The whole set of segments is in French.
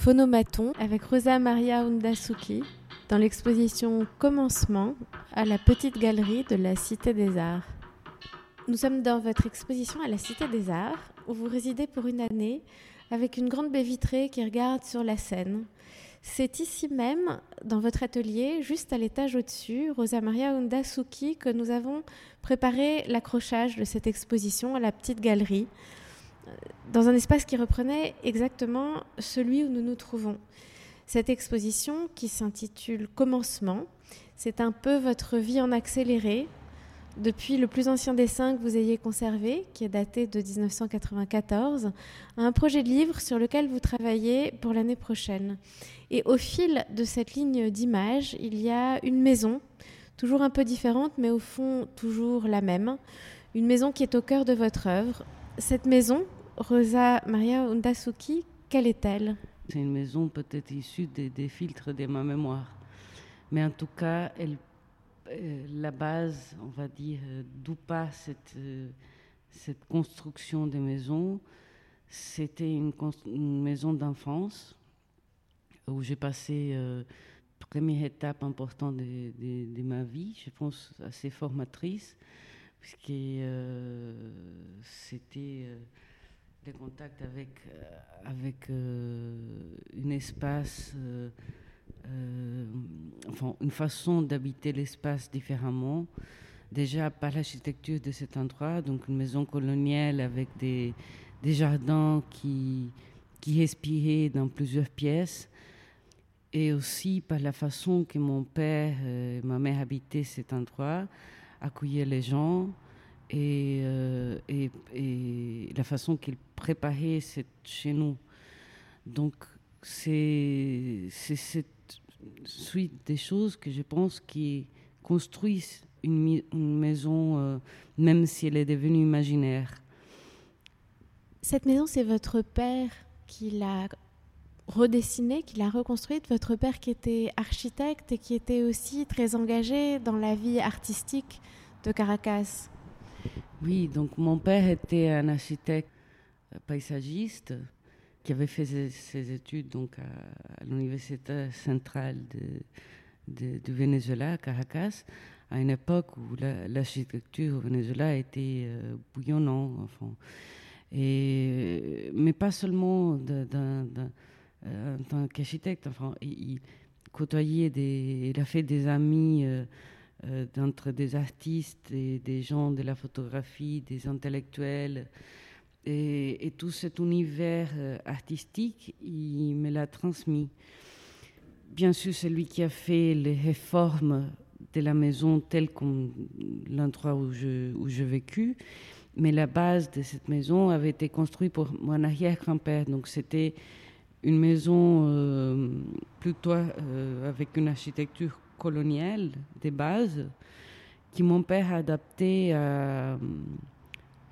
Phonomaton avec Rosa Maria Undasuki dans l'exposition Commencement à la Petite Galerie de la Cité des Arts. Nous sommes dans votre exposition à la Cité des Arts où vous résidez pour une année avec une grande baie vitrée qui regarde sur la Seine. C'est ici même, dans votre atelier, juste à l'étage au-dessus, Rosa Maria Undasuki, que nous avons préparé l'accrochage de cette exposition à la petite galerie, dans un espace qui reprenait exactement celui où nous nous trouvons. Cette exposition, qui s'intitule Commencement, c'est un peu votre vie en accéléré, depuis le plus ancien dessin que vous ayez conservé, qui est daté de 1994, à un projet de livre sur lequel vous travaillez pour l'année prochaine. Et au fil de cette ligne d'image, il y a une maison, toujours un peu différente, mais au fond toujours la même. Une maison qui est au cœur de votre œuvre. Cette maison, Rosa Maria Undasuki, quelle est-elle? C'est une maison peut-être issue des, des, filtres de ma mémoire. Mais en tout cas, euh, la base, on va dire, euh, d'où pas cette, euh, cette construction de maison, c'était une, maison d'enfance où j'ai passé euh, première étape importante de, ma vie, je pense assez formatrice, puisque c'était le contact avec, avec un espace, enfin une façon d'habiter l'espace différemment. Déjà par l'architecture de cet endroit, donc une maison coloniale avec des, des jardins qui, qui respiraient dans plusieurs pièces et aussi par la façon que mon père et euh, ma mère habitaient cet endroit, accueillaient les gens et, euh, et, la façon qu'ils préparaient cette, chez nous. Donc, c'est cette suite des choses que je pense qui construisent une, maison, euh, même si elle est devenue imaginaire. Cette maison, c'est votre père qui l'a redessiné, qu'il a reconstruite. Votre père qui était architecte et qui était aussi très engagé dans la vie artistique de Caracas. Oui, donc mon père était un architecte paysagiste qui avait fait ses, études donc à, l'université centrale de, de, du Venezuela, Caracas, à une époque où l'architecture la, au Venezuela était euh, bouillonnante. Enfin. Mais pas seulement d'un euh, en tant qu'architecte. Enfin, il, côtoyait des, il a fait des amis euh, euh, entre des artistes et des gens de la photographie, des intellectuels. Et, tout cet univers euh, artistique, il me l'a transmis. Bien sûr, c'est lui qui a fait les réformes de la maison telle comme l'endroit où je, où je vécu. Mais la base de cette maison avait été construite pour mon arrière-grand-père. Donc c'était une maison euh, plutôt avec une architecture coloniale des bases qui mon père a adapté à,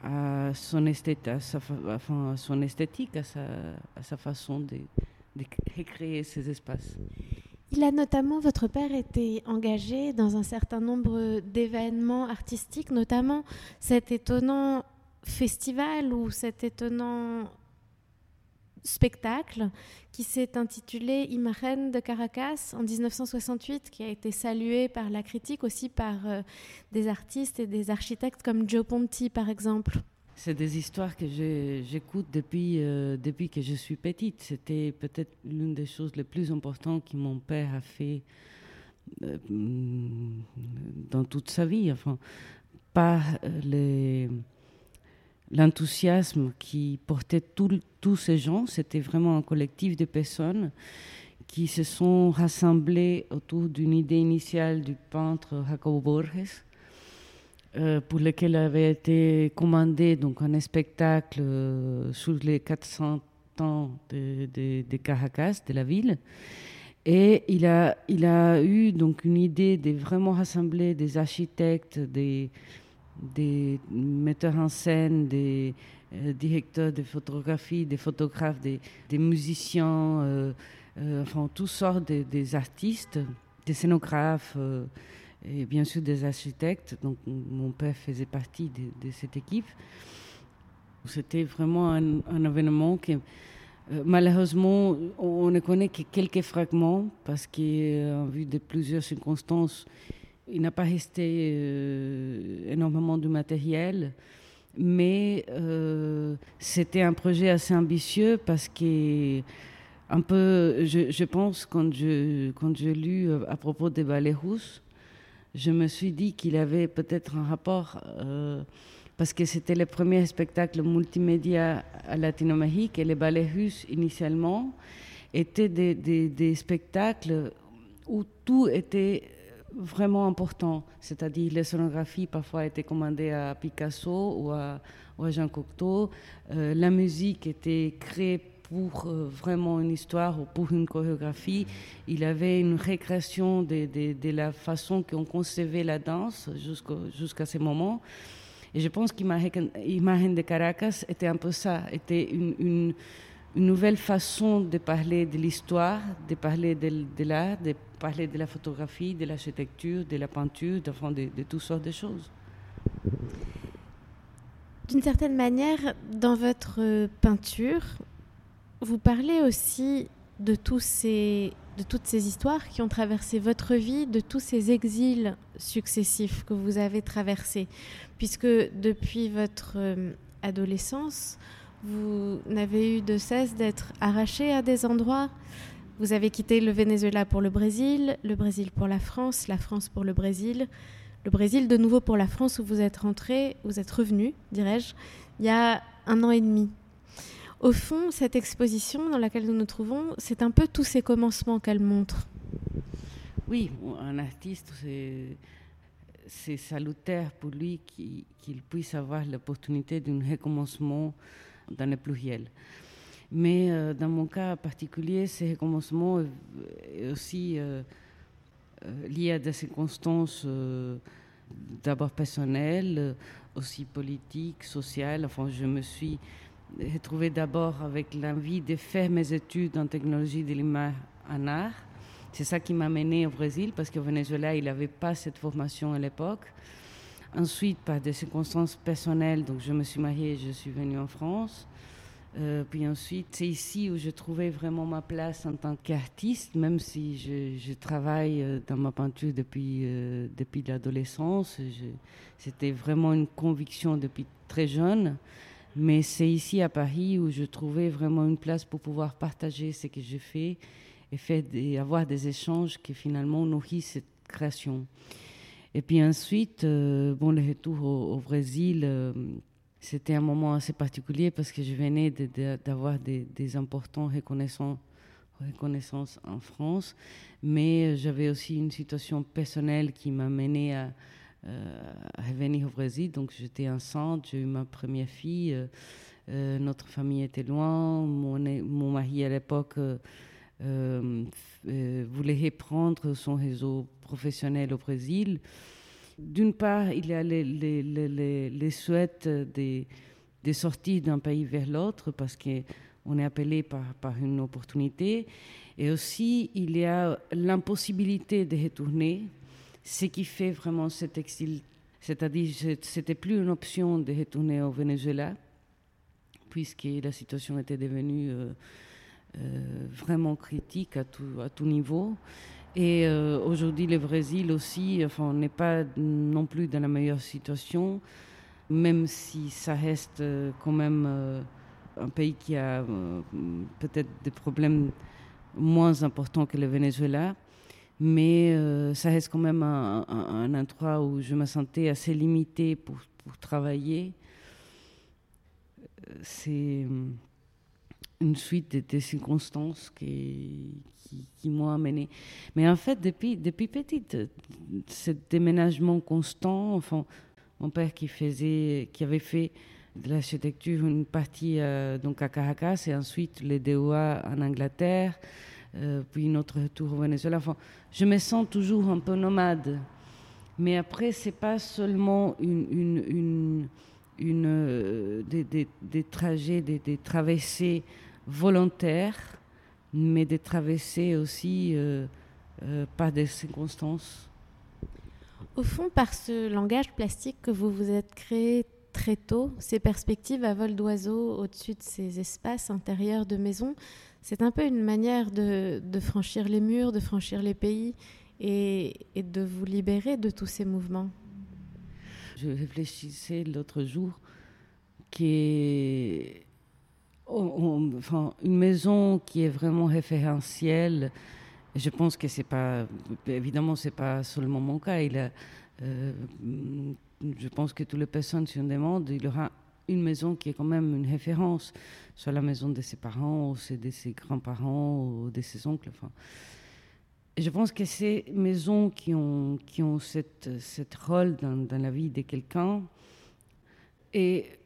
à son, esthétique, à sa façon de, de recréer ces espaces. Il a notamment, votre père était engagé dans un certain nombre d'événements artistiques, notamment cet étonnant festival ou cet étonnant spectacle qui s'est intitulé Imagen de Caracas en 1968, qui a été salué par la critique, aussi par euh, des artistes et des architectes comme Joe Ponti, par exemple. C'est des histoires que j'écoute depuis, euh, depuis que je suis petite. C'était peut-être l'une des choses les plus importantes que mon père a fait euh, dans toute sa vie. Enfin, par les l'enthousiasme qui portait tous ces gens. C'était vraiment un collectif de personnes qui se sont rassemblées autour d'une idée initiale du peintre Jacobo Borges, euh, pour lequel avait été commandé donc un spectacle euh, sur les 400 ans de, Caracas, de la ville. Et il a, il a eu donc une idée de vraiment rassembler des architectes, des, des metteurs en scène, des euh, directeurs de photographie, des photographes, des, musiciens, euh, euh, enfin toutes sortes de, des artistes, des scénographes et bien sûr des architectes. Donc mon père faisait partie de, de cette équipe. C'était vraiment un, un, événement qui malheureusement, on ne connaît que quelques fragments parce qu'en vue de plusieurs circonstances, il n'a pas resté énormément de matériel mais euh, c'était un projet assez ambitieux parce que un peu, je, pense quand je quand j'ai lu euh, à propos des ballets russes, je me suis dit qu'il avait peut-être un rapport euh, parce que c'était le premier spectacle multimédia à Latino-Amérique et les ballets russes initialement étaient des spectacles où tout était vraiment important. C'est-à-dire les sonographies parfois étaient commandées à Picasso ou à, Jean Cocteau. Euh, la musique était créée pour euh, vraiment une histoire ou pour une chorégraphie. Il avait une récréation de, la façon qu'on concevait la danse jusqu'à ce moment. Et je pense qu'Imagen de Caracas était un peu ça, était une nouvelle façon de parler de l'histoire, de parler de, l'art, de parler de la photographie, de l'architecture, de la peinture, de, de, de toutes sortes de choses. D'une certaine manière, dans votre peinture, vous parlez aussi de, de toutes ces histoires qui ont traversé votre vie, de tous ces exils successifs que vous avez traversés, puisque depuis votre euh, adolescence, vous n'avez eu de cesse d'être arraché à des endroits. Vous avez quitté le Venezuela pour le Brésil, le Brésil pour la France, la France pour le Brésil, le Brésil de nouveau pour la France où vous êtes rentré, vous êtes revenu, dirais-je, il y a un an et demi. Au fond, cette exposition dans laquelle nous nous trouvons, c'est un peu tous ces commencements qu'elle montre. Oui, un artiste, c'est salutaire pour lui qu'il puisse avoir l'opportunité d'un recommencement dans le pluriel. Mais euh, dans mon cas particulier, ces recommencements est aussi euh, euh, lié à des circonstances d'abord personnelles, aussi politiques, sociales. Enfin, je me suis retrouvée d'abord avec l'envie de faire mes études en technologie de l'image en art. C'est ça qui m'a menée au Brésil, parce qu'au Venezuela, il n'avait pas cette formation à l'époque. Ensuite, par des circonstances personnelles, donc je me suis mariée et je suis venue en France. Euh, puis ensuite, c'est ici où je trouvais vraiment ma place en tant qu'artiste, même si je, travaille euh, dans ma peinture depuis, euh, depuis l'adolescence. C'était vraiment une conviction depuis très jeune. Mais c'est ici à Paris où je trouvais vraiment une place pour pouvoir partager ce que je fais et, faire avoir des échanges qui finalement nourrissent cette création. Et puis ensuite, euh, bon, le retour au, Brésil, euh, c'était un moment assez particulier parce que je venais d'avoir des, importantes reconnaissances, en France, mais j'avais aussi une situation personnelle qui m'a mené à, euh, revenir au Brésil. Donc j'étais enceinte, j'ai eu ma première fille, notre famille était loin, mon, mari à l'époque voulait reprendre son réseau professionnel au Brésil. D'une part, il y a les, souhaits des, des sorties d'un pays vers l'autre parce qu'on est appelé par, une opportunité. Et aussi, il y a l'impossibilité de retourner, ce qui fait vraiment cet exil. C'est-à-dire, c'était plus une option de retourner au Venezuela, puisque la situation était devenue euh, euh, vraiment critique à tout, niveau. Et euh, aujourd'hui, le Brésil aussi, enfin, n'est pas non plus dans la meilleure situation, même si ça reste euh, quand même un pays qui a peut-être des problèmes moins importants que le Venezuela. Mais ça reste quand même un, un, endroit où je me sentais assez limitée pour, pour travailler. C'est une suite de, circonstances qui, qui, m'ont amené. Mais en fait, depuis, depuis petite, ce déménagement constant, enfin, mon père qui, faisait, qui avait fait de l'architecture une partie euh, donc à Caracas et ensuite les DOA en Angleterre, euh, puis notre retour au Venezuela. Enfin, je me sens toujours un peu nomade. Mais après, c'est pas seulement une, une, une euh, des, des, des, trajets, des, des traversées volontaire, mais de traverser aussi euh, euh, par des circonstances. Au fond, par ce langage plastique que vous vous êtes créé très tôt, ces perspectives à vol d'oiseau au-dessus de ces espaces intérieurs de maisons. C'est un peu une manière de, franchir les murs, de franchir les pays et, de vous libérer de tous ces mouvements. Je réfléchissais l'autre jour qui enfin, une maison qui est vraiment référentielle. Je pense que c'est pas, évidemment, c'est pas seulement mon cas. Il a, euh, je pense que toutes les personnes, si on demande, il aura une maison qui est quand même une référence, soit la maison de ses parents, ou de ses grands-parents, ou de ses oncles. Enfin. Je pense que ces maisons qui ont, qui ont cette, cette rôle dans, dans la vie de quelqu'un et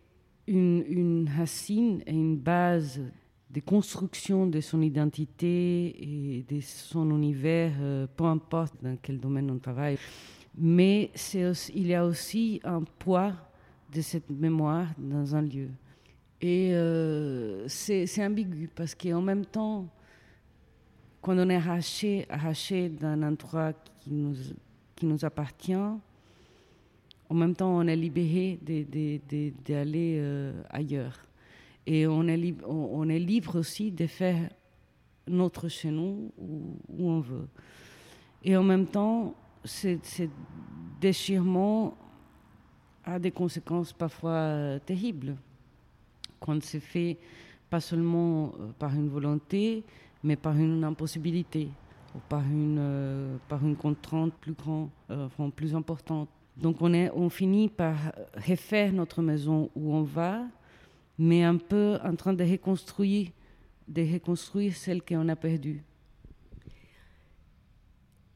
une, racine et une base de construction de son identité et de son univers, euh, peu importe dans quel domaine on travaille mais il y a aussi un poids de cette mémoire dans un lieu. Et euh, c'est ambigu parce qu'en même temps, quand on est arraché, arraché d'un endroit qui nous, qui nous appartient, en même temps, on est libéré d'aller euh, ailleurs. Et on est, libre aussi de faire notre chez nous où, on veut. Et en même temps, ce, déchirement a des conséquences parfois euh, terribles quand c'est fait pas seulement euh, par une volonté, mais par une impossibilité ou par une, contrainte plus grande, plus importante. Donc on, est, on finit par refaire notre maison où on va, mais un peu en train de reconstruire, de reconstruire celle qu'on a perdue.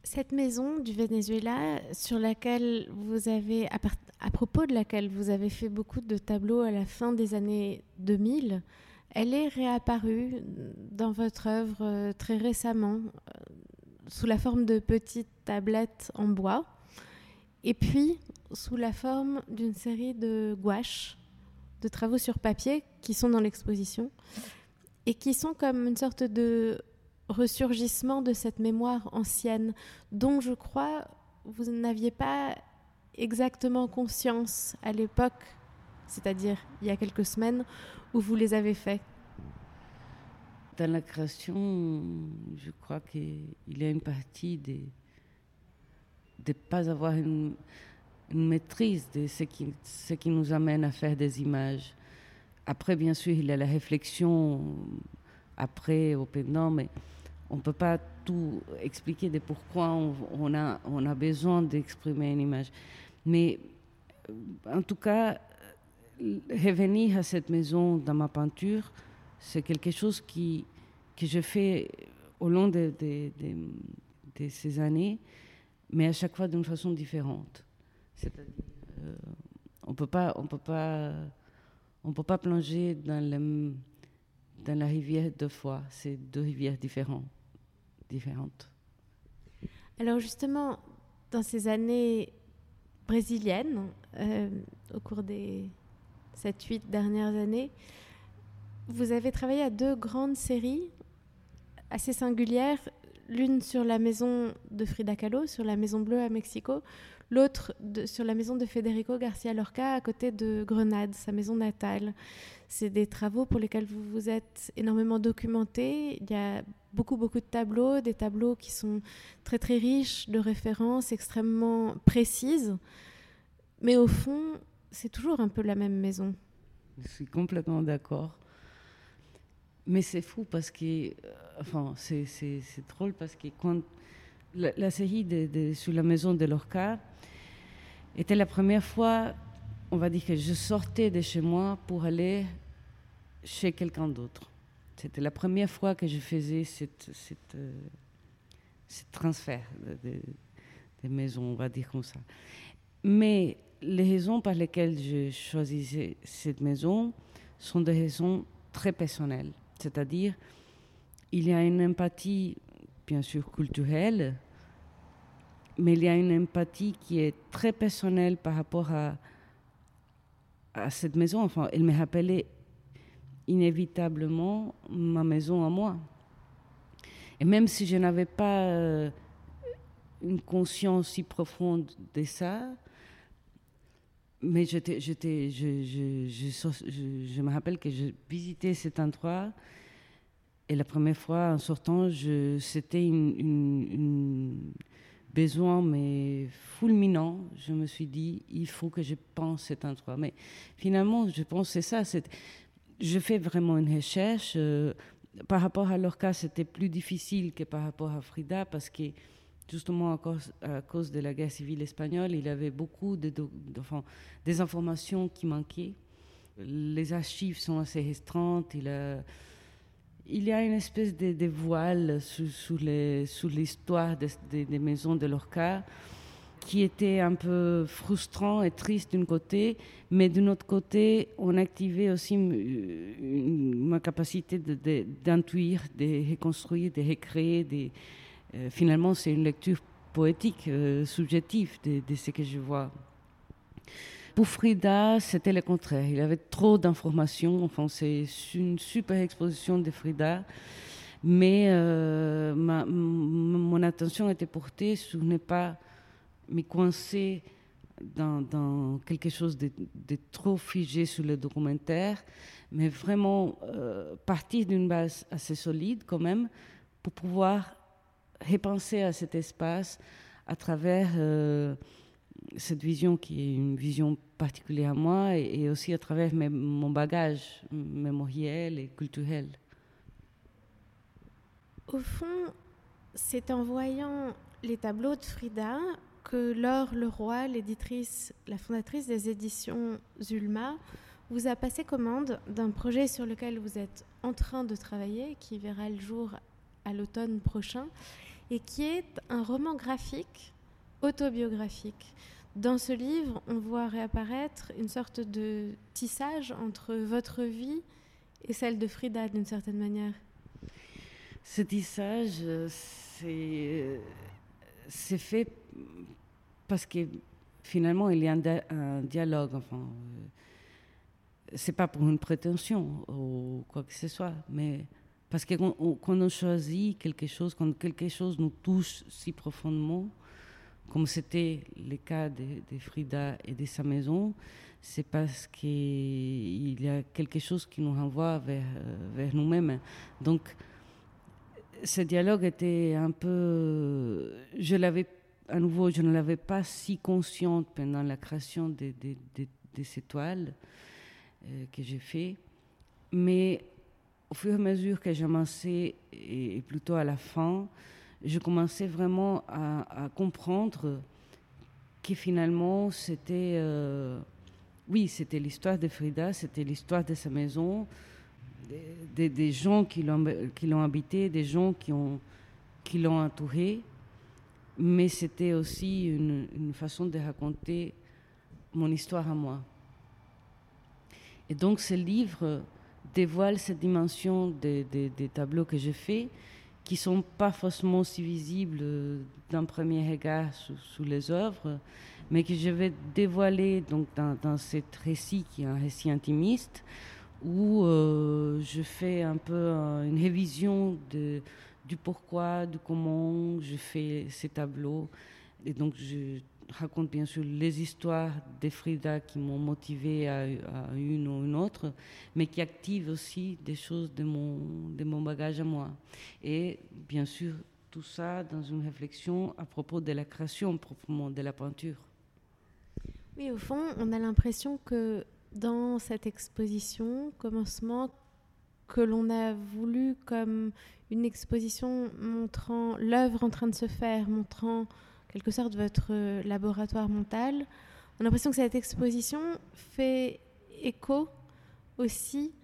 Cette maison du Venezuela, sur laquelle vous avez, à, propos de laquelle vous avez fait beaucoup de tableaux à la fin des années 2000, elle est réapparue dans votre œuvre euh, très récemment, euh, sous la forme de petites tablettes en bois, et puis sous la forme d'une série de gouaches, de travaux sur papier qui sont dans l'exposition, et qui sont comme une sorte de ressurgissement de cette mémoire ancienne dont je crois vous n'aviez pas exactement conscience à l'époque, c'est-à-dire il y a quelques semaines, où vous les avez faits. Dans la création, je crois qu'il y a une partie de ne pas avoir une, maîtrise de ce qui, ce qui nous amène à faire des images. Après, bien sûr, il y a la réflexion après, au pendant, mais on ne peut pas tout expliquer de pourquoi on, a, on a besoin d'exprimer une image. Mais en tout cas, revenir à cette maison dans ma peinture, c'est quelque chose qui, que je fais au long de, ces années, mais à chaque fois d'une façon différente. C'est-à-dire, euh, on peut pas, on peut pas, on peut pas plonger dans, la rivière deux fois. C'est deux rivières différentes différentes. Alors justement, dans ces années brésiliennes, euh, au cours des 7-8 dernières années, vous avez travaillé à deux grandes séries assez singulières, l'une sur la maison de Frida Kahlo, sur la Maison Bleue à Mexico, l'autre sur la maison de Federico Garcia Lorca à côté de Grenade, sa maison natale. C'est des travaux pour lesquels vous vous êtes énormément documenté. Il y a beaucoup, beaucoup de tableaux, des tableaux qui sont très, très riches de références extrêmement précises. Mais au fond, c'est toujours un peu la même maison. Je suis complètement d'accord. Mais c'est fou parce que, euh, enfin, c'est drôle parce que quand la, série de, de, sur la maison de Lorca était la première fois on va dire que je sortais de chez moi pour aller chez quelqu'un d'autre. C'était la première fois que je faisais cette, cette, euh, ce transfert de, de, maison, on va dire comme ça. Mais les raisons par lesquelles je choisissais cette maison sont des raisons très personnelles. C'est-à-dire, il y a une empathie, bien sûr, culturelle, mais il y a une empathie qui est très personnelle par rapport à, à cette maison. Enfin, elle me rappelait inévitablement ma maison à moi. Et même si je n'avais pas euh, une conscience si profonde de ça, mais je, me rappelle que je visitais cet endroit et la première fois en sortant, c'était une, une, besoin mais fulminant. Je me suis dit, il faut que je pense cet endroit. Mais finalement, je pense c'est ça. Je fais vraiment une recherche. Euh, par rapport à leur cas, c'était plus difficile que par rapport à Frida parce que justement à cause, à cause de la guerre civile espagnole, il avait beaucoup de, des informations qui manquaient. Les archives sont assez restreintes. Il y a une espèce de, voile sous, sous l'histoire des maisons de Lorca qui était un peu frustrant et triste d'un côté, mais d'un autre côté, on activait aussi ma capacité d'intuire, de, reconstruire, de recréer. Euh, finalement, c'est une lecture poétique, euh, subjective de, ce que je vois. Pour Frida, c'était le contraire. Il avait trop d'informations. Enfin, c'est une super exposition de Frida. Mais euh, mon attention était portée sur ne pas me coincer dans, quelque chose de, trop figé sur le documentaire, mais vraiment partir d'une base assez solide quand même pour pouvoir repenser à cet espace à travers euh, cette vision qui est une vision particulière à moi et, aussi à travers mon bagage mémoriel et culturel. Au fond, c'est en voyant les tableaux de Frida que Laure Leroy, l'éditrice, la fondatrice des éditions Zulma, vous a passé commande d'un projet sur lequel vous êtes en train de travailler, qui verra le jour à l'automne prochain, et qui est un roman graphique autobiographique. Dans ce livre, on voit réapparaître une sorte de tissage entre votre vie et celle de Frida, d'une certaine manière. Ce tissage, c'est fait parce que finalement, il y a un, dialogue. Enfin, euh, c'est pas pour une prétention ou quoi que ce soit, mais parce que quand on, choisit quelque chose, quand quelque chose nous touche si profondément, comme c'était le cas de, Frida et de sa maison, c'est parce qu'il y a quelque chose qui nous renvoie vers, vers nous-mêmes. Donc, ce dialogue était un peu. Je l'avais, à nouveau, je ne l'avais pas si consciente pendant la création de, de, ces toiles euh, que j'ai fait, mais au fur et à mesure que j'avançais, et, plutôt à la fin, je commençais vraiment à, comprendre que finalement, c'était. Euh, oui, c'était l'histoire de Frida, c'était l'histoire de sa maison, des, gens qui l'ont habité, des gens qui l'ont qui entouré, mais c'était aussi une, une, façon de raconter mon histoire à moi. Et donc ce livre dévoile cette dimension des, des, tableaux que j'ai faits, qui sont pas forcément si visibles d'un premier regard sous, les œuvres, mais que je vais dévoiler donc dans, dans cet récit qui est un récit intimiste, où euh, je fais un peu une révision du pourquoi, du comment je fais ces tableaux. Et donc je raconte bien sûr les histoires des Frida qui m'ont motivé à, une ou une autre, mais qui activent aussi des choses de mon, de mon bagage à moi. Et bien sûr, tout ça dans une réflexion à propos de la création proprement de la peinture. Oui, au fond, on a l'impression que dans cette exposition, commencement, que l'on a voulu comme une exposition montrant l'œuvre en train de se faire, montrant quelque sorte votre euh, laboratoire mental. On a l'impression que cette exposition fait écho aussi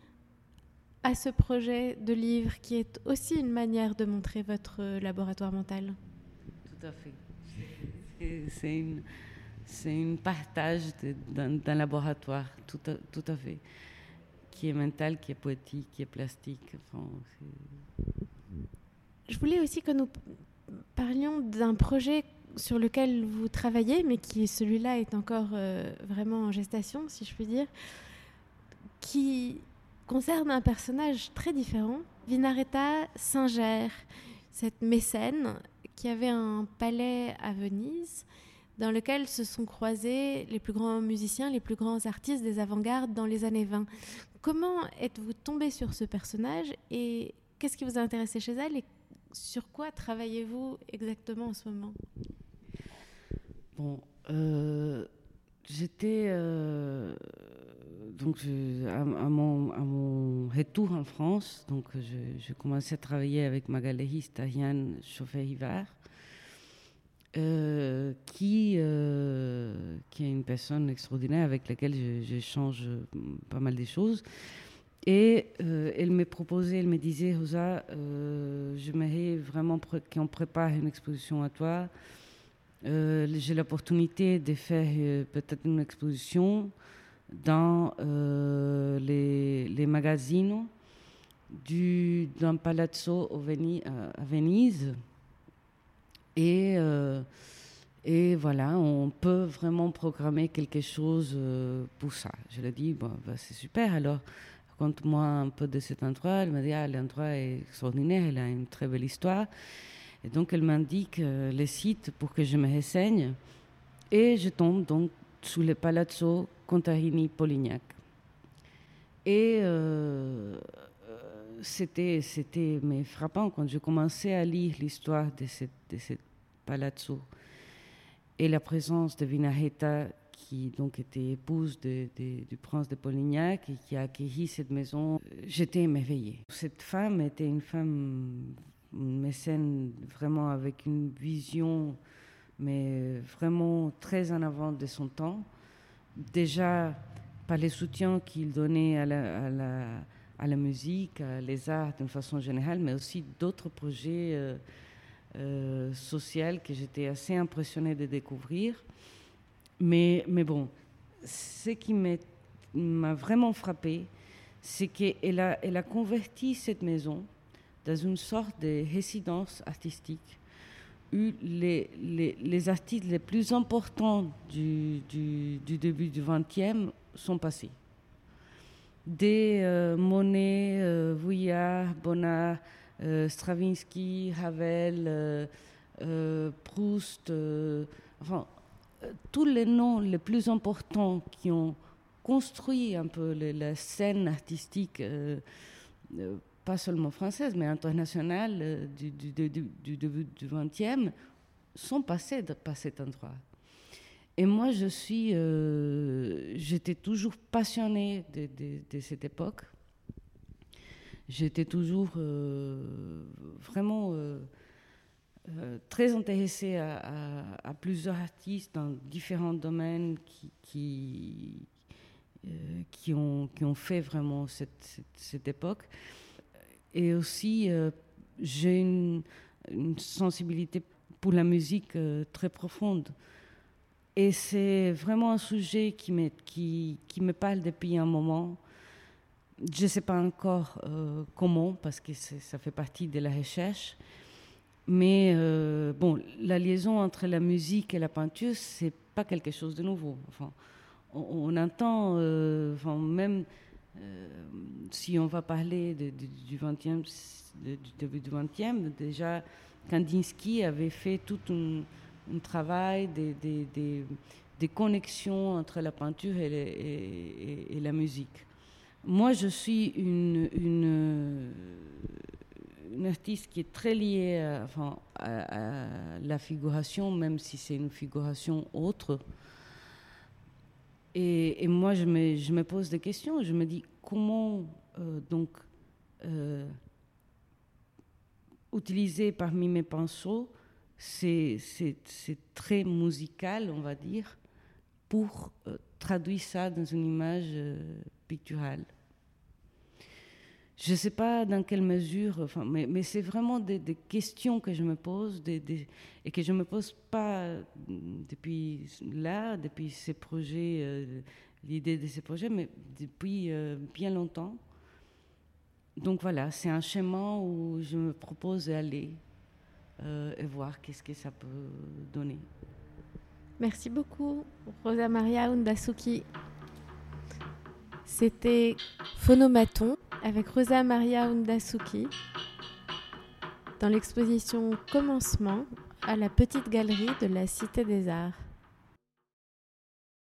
à ce projet de livre qui est aussi une manière de montrer votre euh, laboratoire mental. Tout à fait. C'est une, une, partage d'un laboratoire, tout à, tout à, fait, qui est mental, qui est poétique, qui est plastique. Enfin, Je voulais aussi que nous parlions d'un projet sur lequel vous travaillez, mais qui celui-là est encore euh, vraiment en gestation, si je puis dire, qui concerne un personnage très différent, Vinaretta Singer, cette mécène qui avait un palais à Venise dans lequel se sont croisés les plus grands musiciens, les plus grands artistes des avant-gardes dans les années 20. Comment êtes-vous tombé sur ce personnage et qu'est-ce qui vous a intéressé chez elle et sur quoi travaillez-vous exactement en ce moment? Bon, euh, j'étais euh, donc à, mon, retour en France, donc je, commençais à travailler avec ma galériste Ariane Chauffet-Hiver, euh, qui, qui est une personne extraordinaire avec laquelle j'échange pas mal de choses. Et elle me proposait, elle me disait, Rosa, j'aimerais vraiment qu'on prépare une exposition à toi. Euh, j'ai l'opportunité de faire euh, peut-être une exposition dans euh, les, magazines du, d'un palazzo à Venise. Et, et voilà, on peut vraiment programmer quelque chose pour ça. Je ai dit, bon, bah, c'est super, alors raconte-moi un peu de cet endroit. Elle m'a dit, ah, l'endroit est extraordinaire, il a une très belle histoire. Et donc, elle m'indique euh, les sites pour que je me renseigne. Et je tombe donc sous le Palazzo Contarini-Polignac. Et euh, c'était, frappant quand je commençais à lire l'histoire de ce de palazzo et la présence de Vinaheta, qui donc était épouse du prince de Polignac et qui a accueilli cette maison. J'étais émerveillée. Cette femme était une femme mécène vraiment avec une vision, mais vraiment très en avant de son temps. Déjà par les soutiens qu'il donnait à la, musique, à les arts d'une façon générale, mais aussi d'autres projets euh, euh, sociaux que j'étais assez impressionnée de découvrir. Mais, mais bon, ce qui m'a vraiment frappé, c'est qu'elle a, elle a converti cette maison dans une sorte de résidence artistique où les, artistes les plus importants du, du, du début du XXe sont passés. Des euh, Monet, euh, Vuillard, Bonnard, euh, Stravinsky, Ravel, euh, euh, Proust, enfin, tous les noms les plus importants qui ont construit un peu la scène artistique pas seulement française, mais internationale euh, du, début du XXe, sont passées par cet endroit. Et moi, je suis, euh, j'étais toujours passionnée de, cette époque. J'étais toujours euh, vraiment très intéressée à, plusieurs artistes dans différents domaines qui, qui, qui, ont, qui ont fait vraiment cette, cette époque. Et aussi, euh, j'ai une, sensibilité pour la musique euh, très profonde. Et c'est vraiment un sujet qui me, qui, me parle depuis un moment. Je ne sais pas encore euh, comment, parce que ça fait partie de la recherche. Mais bon, la liaison entre la musique et la peinture, c'est pas quelque chose de nouveau. Enfin, on, entend, enfin, même euh, si on va parler du, 20e, du début du 20e, déjà Kandinsky avait fait tout un, travail des connexions entre la peinture et, la musique. Moi, je suis une, artiste qui est très liée à la figuration, même si c'est une figuration autre. Et, moi, je me, pose des questions. Je me dis comment euh, donc euh, utiliser parmi mes pinceaux ces, très musical, on va dire, pour euh, traduire ça dans une image picturale? Je ne sais pas dans quelle mesure, mais, c'est vraiment des, questions que je me pose et que je ne me pose pas depuis là, depuis ces projets, euh, l'idée de ces projets, mais depuis euh, bien longtemps. Donc voilà, c'est un chemin où je me propose d'aller euh, et voir qu'est-ce que ça peut donner. Merci beaucoup, Rosa Maria Undasuki. C'était Phonomaton avec Rosa Maria Undasuki dans l'exposition Commencement à la Petite Galerie de la Cité des Arts.